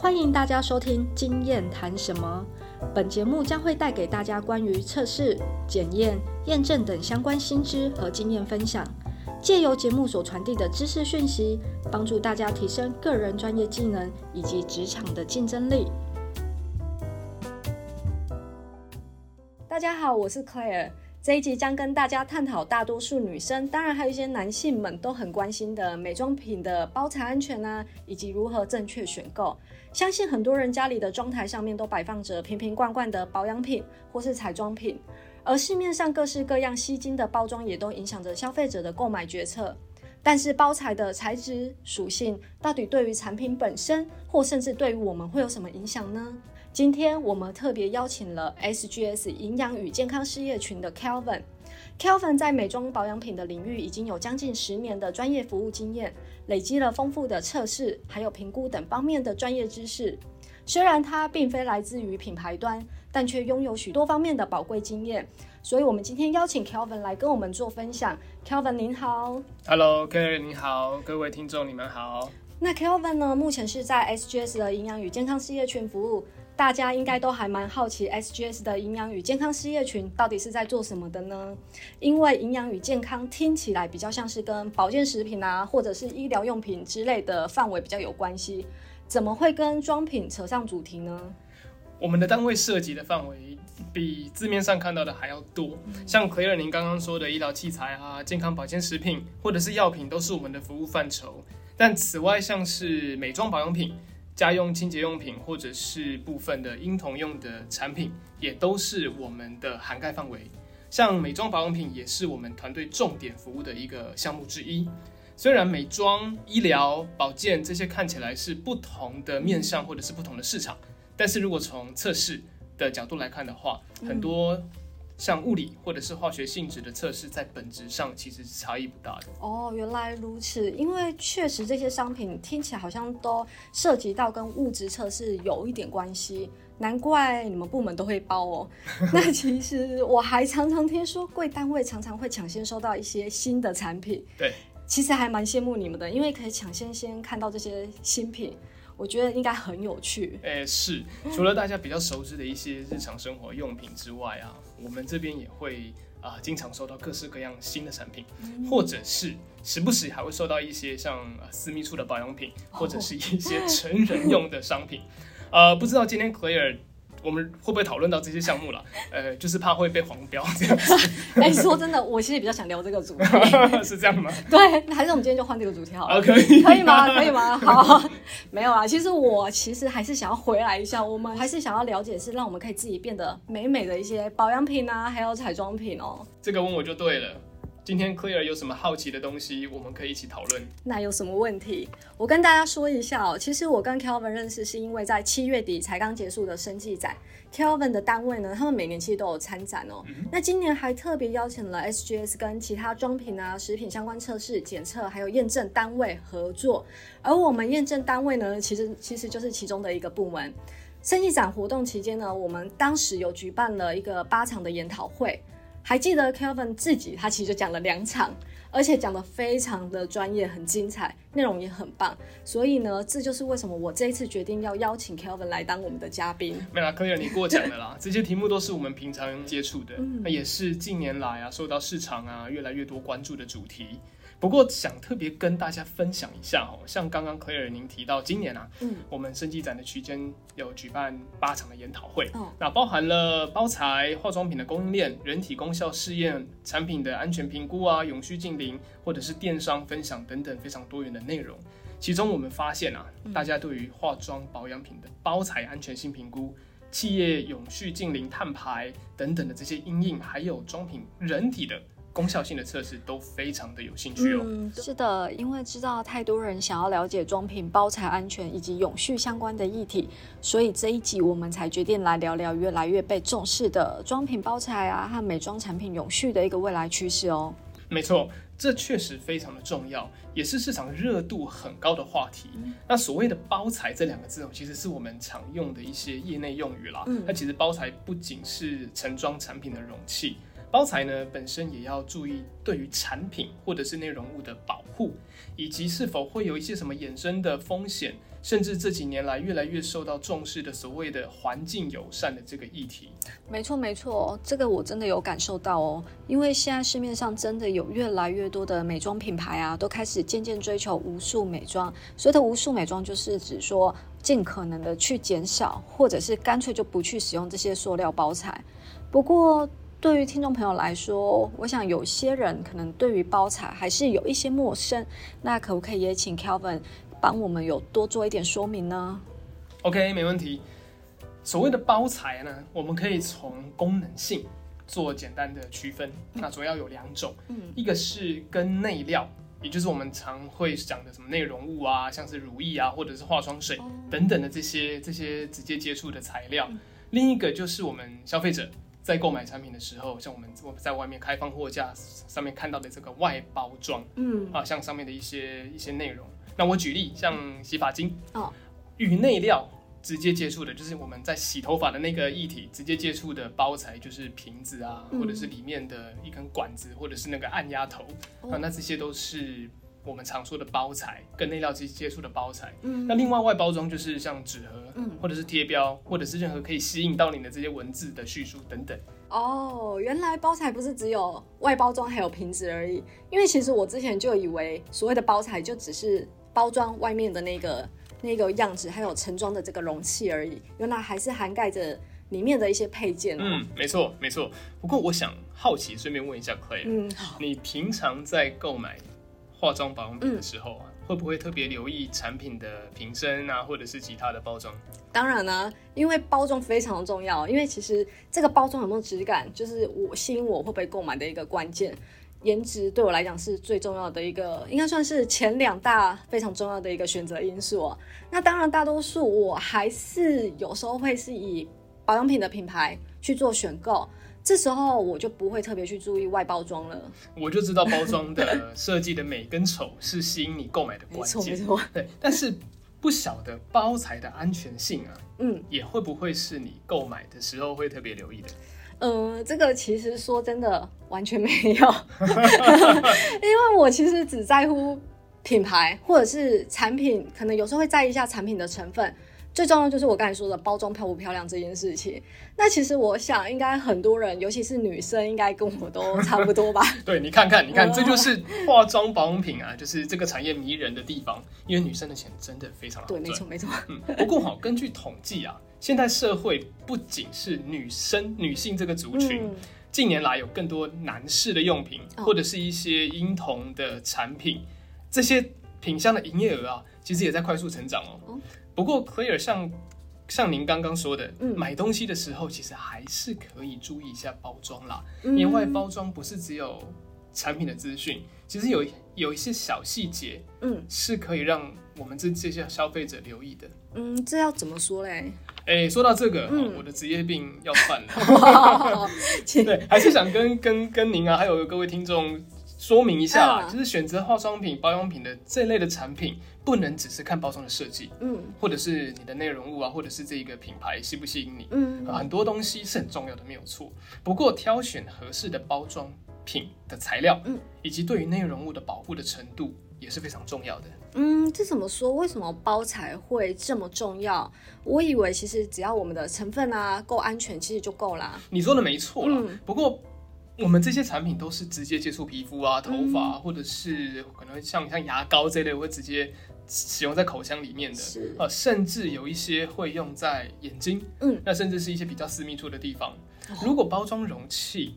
欢迎大家收听《经验谈什么》。本节目将会带给大家关于测试、检验、验证等相关新知和经验分享，借由节目所传递的知识讯息，帮助大家提升个人专业技能以及职场的竞争力。大家好，我是 Claire。这一集将跟大家探讨大多数女生，当然还有一些男性们都很关心的美妆品的包材安全啊，以及如何正确选购。相信很多人家里的妆台上面都摆放着瓶瓶罐罐的保养品或是彩妆品，而市面上各式各样吸睛的包装也都影响着消费者的购买决策。但是包材的材质属性到底对于产品本身，或甚至对于我们会有什么影响呢？今天我们特别邀请了 SGS 营养与健康事业群的 Kelvin。Kelvin 在美妆保养品的领域已经有将近十年的专业服务经验，累积了丰富的测试还有评估等方面的专业知识。虽然他并非来自于品牌端，但却拥有许多方面的宝贵经验。所以，我们今天邀请 Kelvin 来跟我们做分享。Kelvin 您好，Hello，Kelly 你好，各位听众你们好。那 Kelvin 呢，目前是在 SGS 的营养与健康事业群服务。大家应该都还蛮好奇，SGS 的营养与健康事业群到底是在做什么的呢？因为营养与健康听起来比较像是跟保健食品啊，或者是医疗用品之类的范围比较有关系，怎么会跟妆品扯上主题呢？我们的单位涉及的范围比字面上看到的还要多，像奎尔您刚刚说的医疗器材啊、健康保健食品或者是药品都是我们的服务范畴，但此外像是美妆保养品。家用清洁用品或者是部分的婴童用的产品，也都是我们的涵盖范围。像美妆保养品也是我们团队重点服务的一个项目之一。虽然美妆、医疗、保健这些看起来是不同的面向或者是不同的市场，但是如果从测试的角度来看的话，很多。像物理或者是化学性质的测试，在本质上其实是差异不大的。哦，原来如此。因为确实这些商品听起来好像都涉及到跟物质测试有一点关系，难怪你们部门都会包哦。那其实我还常常听说，贵单位常常会抢先收到一些新的产品。对，其实还蛮羡慕你们的，因为可以抢先先看到这些新品。我觉得应该很有趣。诶，是，除了大家比较熟知的一些日常生活用品之外啊，我们这边也会啊经常收到各式各样新的产品，或者是时不时还会收到一些像私密处的保养品，或者是一些成人用的商品。呃，不知道今天 Claire。我们会不会讨论到这些项目了？呃，就是怕会被黄标这样子。哎，说真的，我其实比较想聊这个主题，是这样吗？对，还是我们今天就换这个主题好了。可以，可以吗？可以吗？好，没有啊。其实我其实还是想要回来一下，我们还是想要了解，是让我们可以自己变得美美的一些保养品啊，还有彩妆品哦。这个问我就对了。今天 Clear 有什么好奇的东西，我们可以一起讨论。那有什么问题？我跟大家说一下哦。其实我跟 Kelvin 认识是因为在七月底才刚结束的生技展，Kelvin 的单位呢，他们每年其实都有参展哦。那今年还特别邀请了 SGS 跟其他装品啊、食品相关测试、检测还有验证单位合作，而我们验证单位呢，其实其实就是其中的一个部门。生技展活动期间呢，我们当时有举办了一个八场的研讨会。还记得 Kelvin 自己，他其实就讲了两场，而且讲的非常的专业，很精彩，内容也很棒。所以呢，这就是为什么我这一次决定要邀请 Kelvin 来当我们的嘉宾。没啦 r 你过奖了啦，这些题目都是我们平常接触的，那也是近年来啊受到市场啊越来越多关注的主题。不过想特别跟大家分享一下哦，像刚刚 Claire 您提到，今年啊，嗯，我们生技展的区间有举办八场的研讨会，哦，那包含了包材、化妆品的供应链、人体功效试验、产品的安全评估啊、永续近邻，或者是电商分享等等非常多元的内容。其中我们发现啊，大家对于化妆保养品的包材安全性评估、企业永续近邻碳排等等的这些阴影，还有妆品人体的。功效性的测试都非常的有兴趣哦。嗯，是的，因为知道太多人想要了解妆品包材安全以及永续相关的议题，所以这一集我们才决定来聊聊越来越被重视的妆品包材啊和美妆产品永续的一个未来趋势哦。没错，这确实非常的重要，也是市场热度很高的话题。那所谓的包材这两个字哦，其实是我们常用的一些业内用语啦。嗯，它其实包材不仅是盛装产品的容器。包材呢本身也要注意对于产品或者是内容物的保护，以及是否会有一些什么衍生的风险，甚至这几年来越来越受到重视的所谓的环境友善的这个议题。没错，没错，这个我真的有感受到哦。因为现在市面上真的有越来越多的美妆品牌啊，都开始渐渐追求无数美妆。所谓的无数美妆，就是指说尽可能的去减少，或者是干脆就不去使用这些塑料包材。不过，对于听众朋友来说，我想有些人可能对于包材还是有一些陌生。那可不可以也请 Kelvin 帮我们有多做一点说明呢？OK，没问题。所谓的包材呢，我们可以从功能性做简单的区分。那主要有两种，一个是跟内料，也就是我们常会讲的什么内容物啊，像是乳液啊，或者是化妆水等等的这些这些直接接触的材料。另一个就是我们消费者在购买产品的时候，像我们我们在外面开放货架上面看到的这个外包装，嗯啊，像上面的一些一些内容。那我举例，像洗发精哦，与内料。直接接触的就是我们在洗头发的那个液体，直接接触的包材就是瓶子啊，或者是里面的一根管子，或者是那个按压头啊，那这些都是我们常说的包材，跟内料接接触的包材。嗯，那另外外包装就是像纸盒，嗯，或者是贴标，或者是任何可以吸引到你的这些文字的叙述等等。哦，原来包材不是只有外包装还有瓶子而已，因为其实我之前就以为所谓的包材就只是包装外面的那个。那个样子还有盛装的这个容器而已，原来还是涵盖着里面的一些配件。嗯，没错没错。不过我想好奇，顺便问一下 Clay，嗯，你平常在购买化妆保养品的时候啊，会不会特别留意产品的瓶身啊，或者是其他的包装？当然呢，因为包装非常重要，因为其实这个包装有没有质感，就是我吸引我会不会购买的一个关键。颜值对我来讲是最重要的一个，应该算是前两大非常重要的一个选择因素。那当然，大多数我还是有时候会是以保养品的品牌去做选购，这时候我就不会特别去注意外包装了。我就知道包装的 设计的美跟丑是吸引你购买的关键。没错，对。但是不晓得包材的安全性啊，嗯，也会不会是你购买的时候会特别留意的？嗯，这个其实说真的完全没有，因为我其实只在乎品牌或者是产品，可能有时候会在意一下产品的成分。最重要就是我刚才说的包装漂不漂亮这件事情。那其实我想，应该很多人，尤其是女生，应该跟我都 差不多吧？对你看看，你看，这就是化妆保养品啊，就是这个产业迷人的地方，因为女生的钱真的非常好赚。对，没错，没错。嗯，不过好，根据统计啊。现代社会不仅是女生、女性这个族群，近年来有更多男士的用品，或者是一些婴童的产品，这些品相的营业额啊，其实也在快速成长哦。不过，Clear 像像您刚刚说的，买东西的时候，其实还是可以注意一下包装啦。因为包装不是只有产品的资讯，其实有有一些小细节，嗯，是可以让我们这这些消费者留意的。嗯，这要怎么说嘞？哎，说到这个，我的职业病要犯了。对，还是想跟跟跟您啊，还有各位听众说明一下，就是选择化妆品、保养品的这类的产品，不能只是看包装的设计，嗯，或者是你的内容物啊，或者是这一个品牌吸不吸引你，嗯，很多东西是很重要的，没有错。不过挑选合适的包装品的材料，嗯，以及对于内容物的保护的程度。也是非常重要的。嗯，这怎么说？为什么包材会这么重要？我以为其实只要我们的成分啊够安全，其实就够啦。你说的没错啦。不过我们这些产品都是直接接触皮肤啊、头发，或者是可能像像牙膏这类会直接使用在口腔里面的。呃，甚至有一些会用在眼睛。嗯，那甚至是一些比较私密处的地方。如果包装容器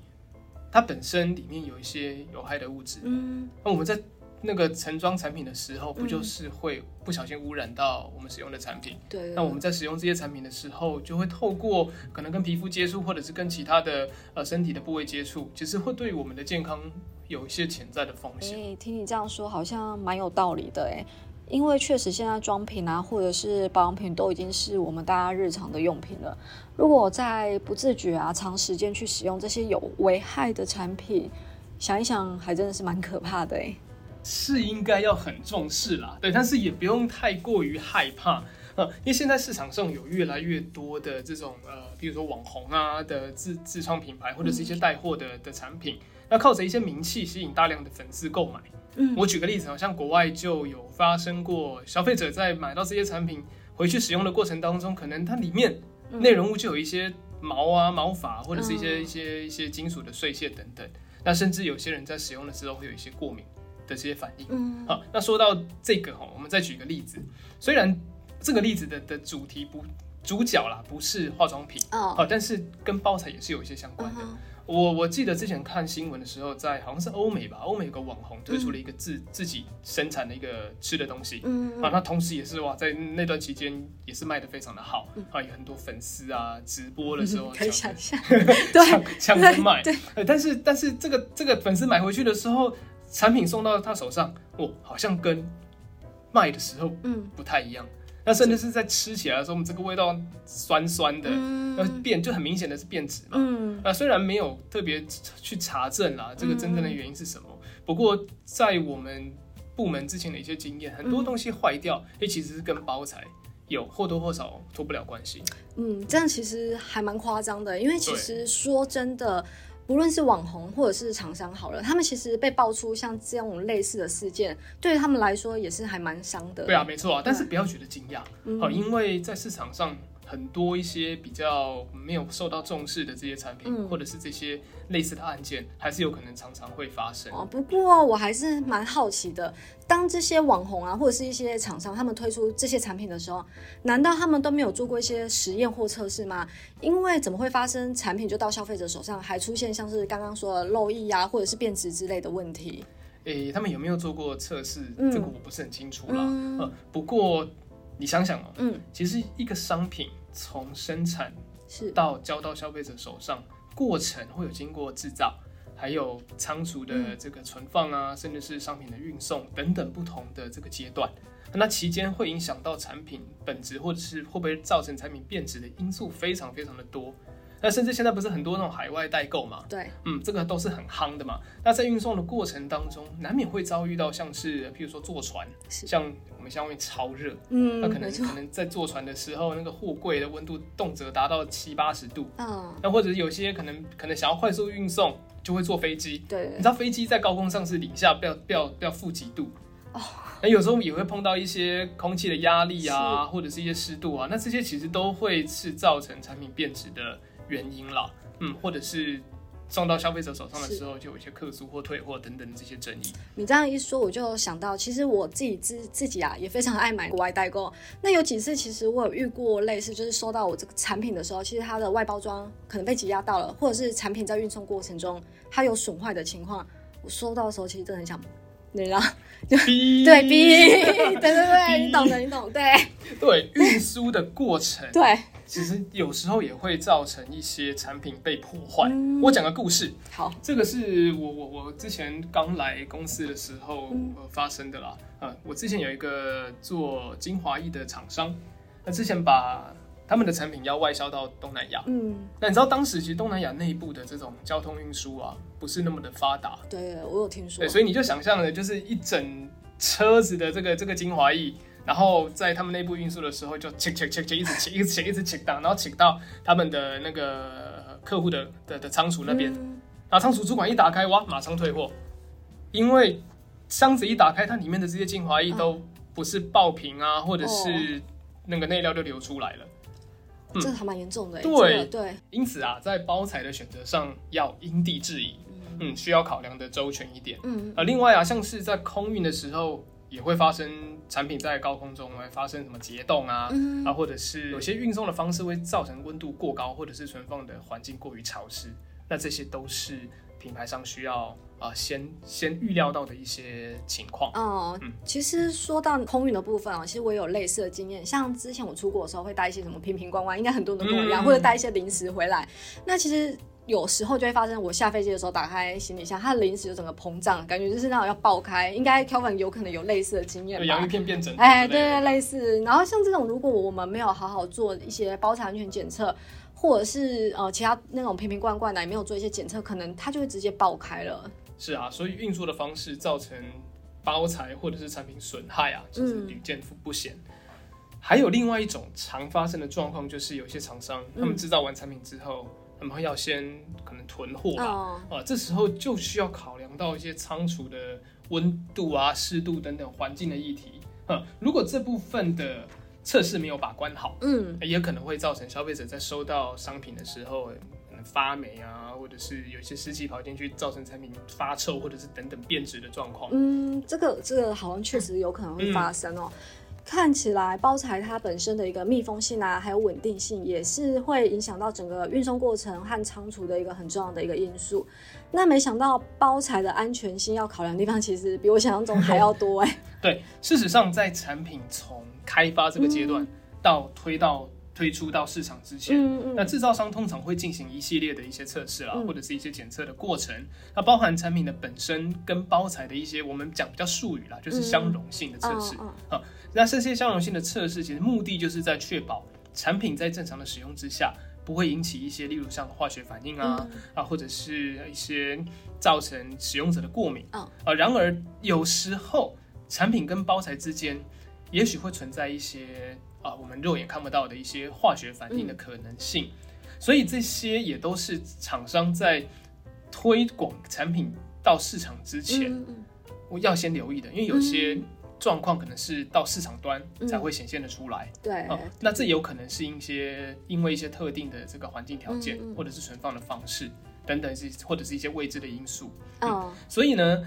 它本身里面有一些有害的物质，嗯，那我们在那个盛装产品的时候，不就是会不小心污染到我们使用的产品？对。那我们在使用这些产品的时候，就会透过可能跟皮肤接触，或者是跟其他的呃身体的部位接触，其实会对我们的健康有一些潜在的风险。哎，听你这样说，好像蛮有道理的哎。因为确实现在妆品啊，或者是保养品都已经是我们大家日常的用品了。如果在不自觉啊，长时间去使用这些有危害的产品，想一想，还真的是蛮可怕的哎。是应该要很重视啦，对，但是也不用太过于害怕。啊，因为现在市场上有越来越多的这种呃，比如说网红啊的自自创品牌，或者是一些带货的的产品，那靠着一些名气吸引大量的粉丝购买。嗯我举个例子，好像国外就有发生过，消费者在买到这些产品回去使用的过程当中，可能它里面嗯内容物就有一些毛啊、毛发，或者是一些、嗯一些一些金属的碎屑等等。那甚至有些人在使用的时候会有一些过敏的这些反应。嗯。好，那说到这个哈，我们再举个例子，虽然这个例子的的主题不主角啦不是化妆品，哦。好，但是跟包材也是有一些相关的。嗯我我记得之前看新闻的时候，在好像是欧美吧，欧美有个网红推出了一个自、自己生产的一个吃的东西。嗯啊，那同时也是哇，在那段期间也是卖的非常的好，啊，有很多粉丝啊，直播的时候嗯可以抢想象，对。抢抢着卖，对。呃但是但是这个这个粉丝买回去的时候，产品送到他手上，哦，好像跟卖的时候嗯不太一样，那甚至是在吃起来的时候，我们这个味道酸酸的，那嗯变就很明显的是变质嘛。嗯那，虽然没有特别去查证啦，这个真正的原因是什么，不过在我们部门之前的一些经验，很多东西坏掉，诶、其实是跟包材有或多或少脱不了关系。嗯，这样其实还蛮夸张的，因为其实说真的。不论是网红或者是厂商好了，他们其实被爆出像这种类似的事件，对于他们来说也是还蛮伤的。对啊，没错啊，但是不要觉得惊讶，嗯哦，因为在市场上很多一些比较没有受到重视的这些产品，嗯或者是这些类似的案件，还是有可能常常会发生。哦，不过我还是蛮好奇的，当这些网红啊，或者是一些厂商他们推出这些产品的时候，难道他们都没有做过一些实验或测试吗？因为怎么会发生产品就到消费者手上，还出现像是刚刚说的漏液啊，或者是变质之类的问题？诶、他们有没有做过测试？嗯这个我不是很清楚啦。嗯呃，不过你想想哦、嗯，其实一个商品从生产是，到交到消费者手上，过程会有经过制造，还有仓储的嗯这个存放啊，甚至是商品的运送等等不同的这个阶段。那期间会影响到产品本质，或者是会不会造成产品变质的因素非常非常的多。那甚至现在不是很多那种海外代购嘛，对，嗯，这个都是很夯的嘛。那在运送的过程当中，难免会遭遇到像是，譬如说坐船，像我们现在外面超热，嗯，那可能，可能在坐船的时候，那个货柜的温度动辄达到七八十度。嗯，那或者有些可能可能想要快速运送，就会坐飞机。你对知，道飞机在高空上是零下不要不要不要负几度哦。那有时候也会碰到一些空气的压力啊，或者是一些湿度啊，那这些其实都会是造成产品变质的原因了。嗯，或者是送到消费者手上的时候，就有一些客诉或退货等等的这些争议。你这样一说，我就想到，其实我自己自自己啊，也非常爱买国外代购。那有几次，其实我有遇过类似，就是收到我这个产品的时候，其实它的外包装可能被挤压到了，或者是产品在运送过程中它有损坏的情况。我收到的时候，其实真的很想，你知道，哔 对，逼，对对对，你懂的，你懂，对对运输的过程，对，其实有时候也会造成一些产品被破坏。嗯我讲个故事，好，这个是我我我之前刚来公司的时候、嗯呃发生的啦。呃，我之前有一个做精华液的厂商，那之前把他们的产品要外销到东南亚。嗯，那你知道当时其实东南亚内部的这种交通运输啊，不是那么的发达，对我有听说对，，所以你就想象了，就是一整车子的这个这个精华液，然后在他们内部运输的时候就 check check check check 一直 check 一直 check 一直 check 到，然后 check 到他们的那个客户的的的仓储那边，嗯。然后仓储主管一打开，哇，马上退货，因为箱子一打开，它里面的这些精华液都不是爆瓶啊，或者是那个内料就流出来了。嗯。这还蛮严重的，对。这个对，因此啊，在包材的选择上要因地制宜，嗯，需要考量的周全一点。嗯。呃，另外啊，像是在空运的时候，也会发生产品在高空中会发生什么结冻啊，嗯啊，或者是有些运送的方式会造成温度过高，或者是存放的环境过于潮湿，那这些都是品牌商需要啊、先先预料到的一些情况。哦、嗯其实说到空运的部分啊，其实我也有类似的经验。像之前我出国的时候，会带一些什么瓶瓶罐罐，应该很多人都跟我一样，嗯或者带一些零食回来。那其实有时候就会发生，我下飞机的时候打开行李箱，它的零食就整个膨胀，感觉就是那种要爆开。应该 Kelvin 有可能有类似的经验就洋芋？片变整，哎，对对，，类似。然后像这种，如果我们没有好好做一些包材安全检测，或者是呃其他那种瓶瓶罐罐的也没有做一些检测，可能它就会直接爆开了。是啊，所以运输的方式造成包材或者是产品损害啊，其实嗯屡见不鲜。还有另外一种常发生的状况，就是有些厂商嗯他们制造完产品之后，他们会要先可能囤货吧，哦，啊，这时候就需要考量到一些仓储的温度啊、湿度等等环境的议题。啊，如果这部分的测试没有把关好，嗯也可能会造成消费者在收到商品的时候，可能发霉啊，或者是有一些湿气跑进去，造成产品发臭或者是等等变质的状况。嗯，这个这个好像确实有可能会发生哦。看起来包材它本身的一个密封性啊，还有稳定性，也是会影响到整个运送过程和仓储的一个很重要的一个因素。那没想到包材的安全性要考量的地方，其实比我想象中还要多哎。对，事实上，在产品从开发这个阶段到推到推出到市场之前，嗯那制造商通常会进行一系列的一些测试啦，嗯。或者是一些检测的过程，那包含产品的本身跟包材的一些我们讲比较术语啦，就是相容性的测试。嗯啊，那这些相容性的测试，其实目的就是在确保产品在正常的使用之下，不会引起一些例如像化学反应啊、嗯。啊，或者是一些造成使用者的过敏。嗯啊，然而有时候产品跟包材之间，也许会存在一些啊我们肉眼看不到的一些化学反应的可能性，所以这些也都是厂商在推广产品到市场之前，嗯要先留意的，因为有些状况可能是到市场端才会显现的出来。对，哦，那这有可能是一些因为一些特定的这个环境条件，或者是存放的方式等等是或者是一些未知的因素。嗯所以呢，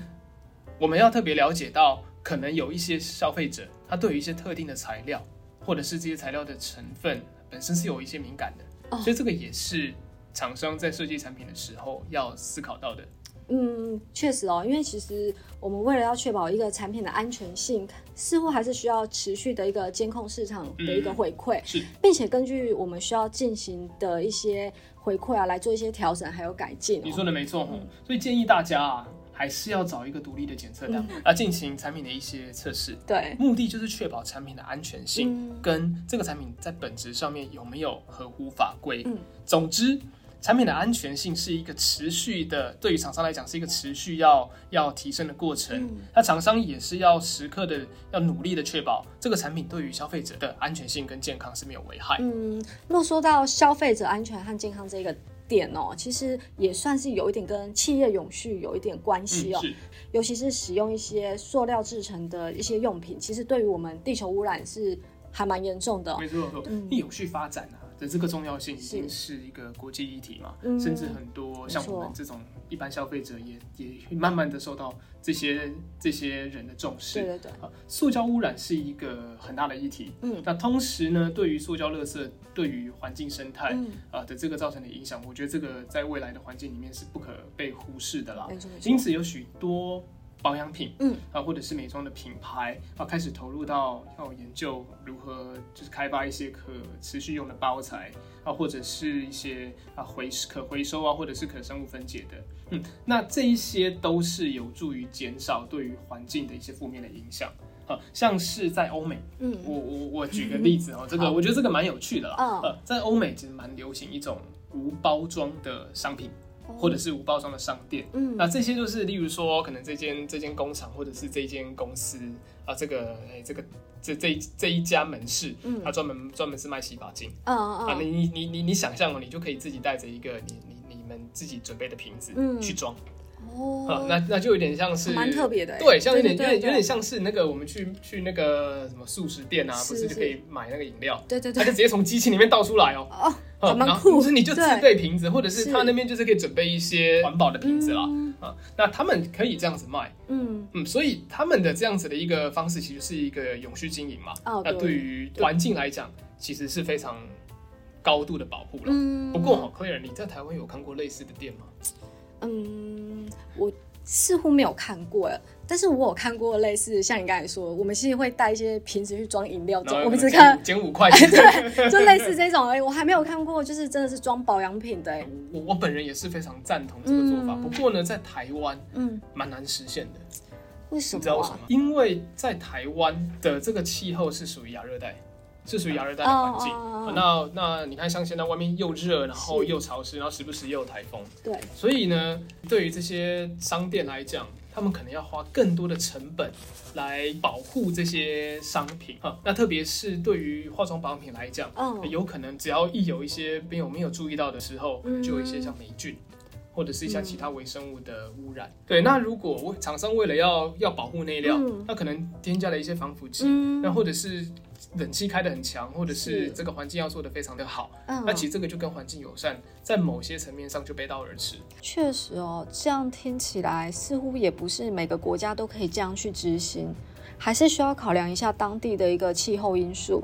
我们要特别了解到，可能有一些消费者他对于一些特定的材料，或者是这些材料的成分本身是有一些敏感的，哦所以这个也是厂商在设计产品的时候要思考到的。嗯，确实哦，因为其实我们为了要确保一个产品的安全性，似乎还是需要持续的一个监控市场的一个回馈，是并且根据我们需要进行的一些回馈啊，来做一些调整还有改进、哦。你说的没错哦，所以建议大家啊，还是要找一个独立的检测量嗯来进行产品的一些测试。对，目的就是确保产品的安全性，嗯跟这个产品在本质上面有没有合乎法规。嗯总之，产品的安全性是一个持续的，对于厂商来讲是一个持续要要提升的过程。嗯那厂商也是要时刻的要努力的确保这个产品对于消费者的安全性跟健康是没有危害。嗯，若说到消费者安全和健康这个点哦，其实也算是有一点跟企业永续有一点关系哦。是尤其是使用一些塑料制成的一些用品，其实对于我们地球污染是还蛮严重的、哦。没错没错，嗯永续发展啊的这个重要性已经是是一个国际议题嘛，嗯甚至很多像我们这种一般消费者也也慢慢的受到这些这些人的重视。对对对，啊，塑胶污染是一个很大的议题。嗯那同时呢，对于塑胶垃圾对于环境生态嗯，啊的这个造成的影响，我觉得这个在未来的环境里面是不可被忽视的啦。没错没错。因此有许多保养品，嗯啊，或者是美妆的品牌啊，开始投入到要研究如何就是开发一些可持续用的包材啊，或者是一些啊回可回收啊，或者是可生物分解的，嗯，那这一些都是有助于减少对于环境的一些负面的影响。啊，像是在欧美，嗯我我我举个例子哦，这个 我觉得这个蛮有趣的啦。嗯呃，在欧美其实蛮流行一种无包装的商品，或者是无包装的商店。嗯。那这些就是，例如说，可能这间这间工厂或者是这间公司啊，这个哎、这个这这这一家门市，嗯。它专门专门是卖洗发精、嗯啊，嗯。你你你你你想象哦，你就可以自己带着一个你你你们自己准备的瓶子嗯。去装、啊哦，，那那就有点像是蛮特别的欸。对，像有点有点有点像是那个我们去去那个什么素食店啊，不是就可以买那个饮料，对对对。它就直接从机器里面倒出来哦。哦，蛮酷就是你就自对备瓶子，或者是是。他那边就是可以准备一些环保的瓶子啦。嗯。啊，那他们可以这样子卖，嗯。嗯，所以他们的这样子的一个方式，其实是一个永续经营嘛。那对。于环境来讲，其实是非常高度的保护了。嗯，不过，好 Claire，你在台湾有看过类似的店吗？嗯，我似乎没有看过，但是我有看过类似像你刚才说，我们其实会带一些瓶子去装饮料，我们只看五减五块钱。对，就类似这种而已。我还没有看过，就是真的是装保养品的欸。我我本人也是非常赞同这个做法。嗯不过呢，在台湾嗯，蛮难实现的。为什么、啊？你知道为什么吗？因为在台湾的这个气候是属于亚热带，是属于亚热带的环境。那那你看，像现在外面又热，然后又潮湿，然后时不时又有台风，对，所以呢，对于这些商店来讲，他们可能要花更多的成本来保护这些商品。啊。那特别是对于化妆保养品来讲，嗯。有可能只要一有一些没有没有注意到的时候，嗯。就有一些像霉菌。或者是一些其他微生物的污染，对。那如果我厂商为了要要保护内料，嗯。那可能添加了一些防腐剂，嗯。那或者是冷气开得很强，或者是是这个环境要做得非常的好，嗯那其实这个就跟环境友善，在某些层面上就背道而驰。确实哦，这样听起来似乎也不是每个国家都可以这样去执行，还是需要考量一下当地的一个气候因素。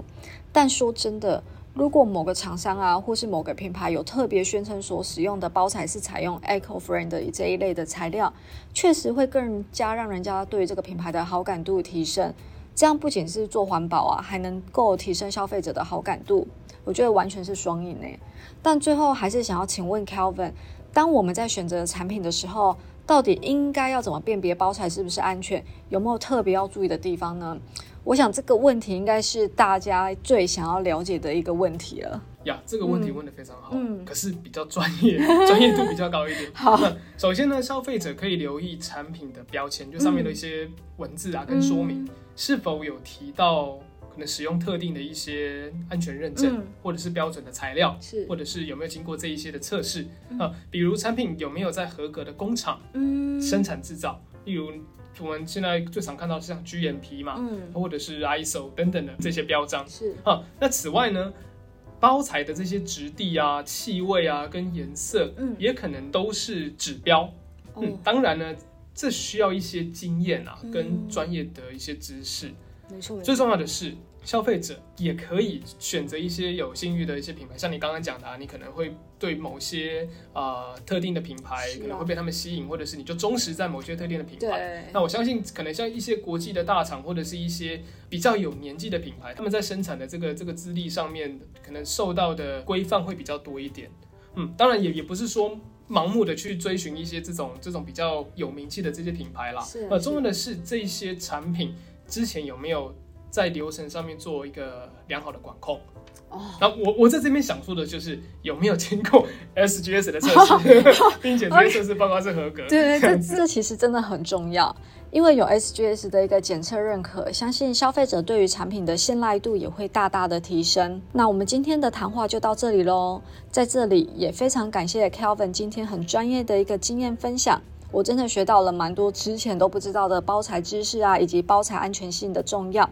但说真的，如果某个厂商啊，或是某个品牌有特别宣称所使用的包材是采用 eco-friendly 这一类的材料，确实会更加让人家对这个品牌的好感度提升。这样不仅是做环保啊，还能够提升消费者的好感度，我觉得完全是双赢诶。但最后还是想要请问 Kelvin，当我们在选择产品的时候，到底应该要怎么辨别包材是不是安全？有没有特别要注意的地方呢？我想这个问题应该是大家最想要了解的一个问题了。呀，这个问题问得非常好，嗯。可是比较专业，专业度比较高一点。好。那首先呢，消费者可以留意产品的标签，就上面的一些文字啊，跟说明、嗯。是否有提到可能使用特定的一些安全认证，嗯。或者是标准的材料，是。或者是有没有经过这一些的测试啊、比如产品有没有在合格的工厂嗯。生产制造，例如我们现在最常看到是像 GMP 嘛，嗯或者是 ISO 等等的这些标章。是啊，那此外呢，包材的这些质地啊、气味啊跟颜色，嗯也可能都是指标。嗯哦，当然呢，这需要一些经验啊，嗯跟专业的一些知识。没错最重要的是，消费者也可以选择一些有信誉的一些品牌，像你刚刚讲的、啊，你可能会对某些呃特定的品牌可能会被他们吸引，或者是你就忠实在某些特定的品牌。对那我相信，可能像一些国际的大厂，或者是一些比较有年纪的品牌，他们在生产的这个这个资历上面，可能受到的规范会比较多一点。嗯，当然也也不是说盲目的去追寻一些这种这种比较有名气的这些品牌啦。呃，是是重要的是这些产品之前有没有在流程上面做一个良好的管控。哦，那我我在这边想说的就是有没有经过 SGS 的测试，并且这些测试报告是合格。对对，这这其实真的很重要，因为有 SGS 的一个检测认可，相信消费者对于产品的信赖度也会大大的提升。那我们今天的谈话就到这里喽，在这里也非常感谢 Kelvin 今天很专业的一个经验分享。我真的学到了蛮多之前都不知道的包材知识啊，以及包材安全性的重要。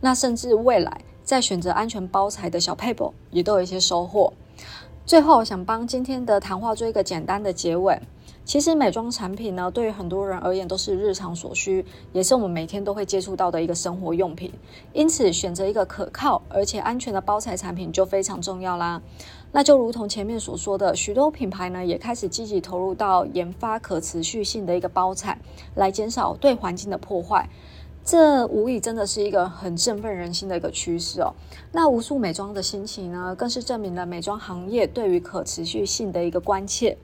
那甚至未来在选择安全包材的小 paper 也都有一些收获。最后想帮今天的谈话做一个简单的结尾。其实美妆产品呢，对于很多人而言都是日常所需，也是我们每天都会接触到的一个生活用品。因此，选择一个可靠而且安全的包材产品就非常重要啦。那就如同前面所说的，许多品牌呢也开始积极投入到研发可持续性的一个包材，来减少对环境的破坏。这无疑真的是一个很振奋人心的一个趋势哦。那无数美妆的兴起呢，更是证明了美妆行业对于可持续性的一个关切。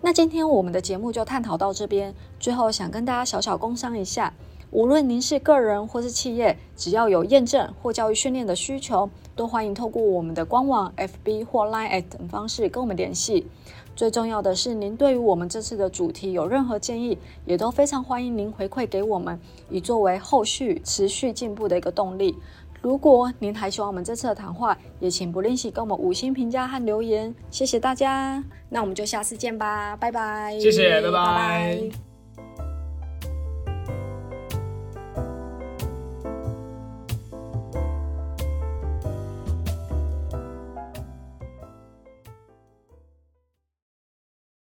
那今天我们的节目就探讨到这边，最后想跟大家小小工商一下，无论您是个人或是企业，只要有验证或教育训练的需求，都欢迎透过我们的官网、FB 或 Line 等方式跟我们联系。最重要的是，您对于我们这次的主题有任何建议，也都非常欢迎您回馈给我们，以作为后续持续进步的一个动力。如果您还喜欢我们这次的谈话，也请不吝惜给我们五星评价和留言，谢谢大家。那我们就下次见吧，拜拜。谢谢拜拜拜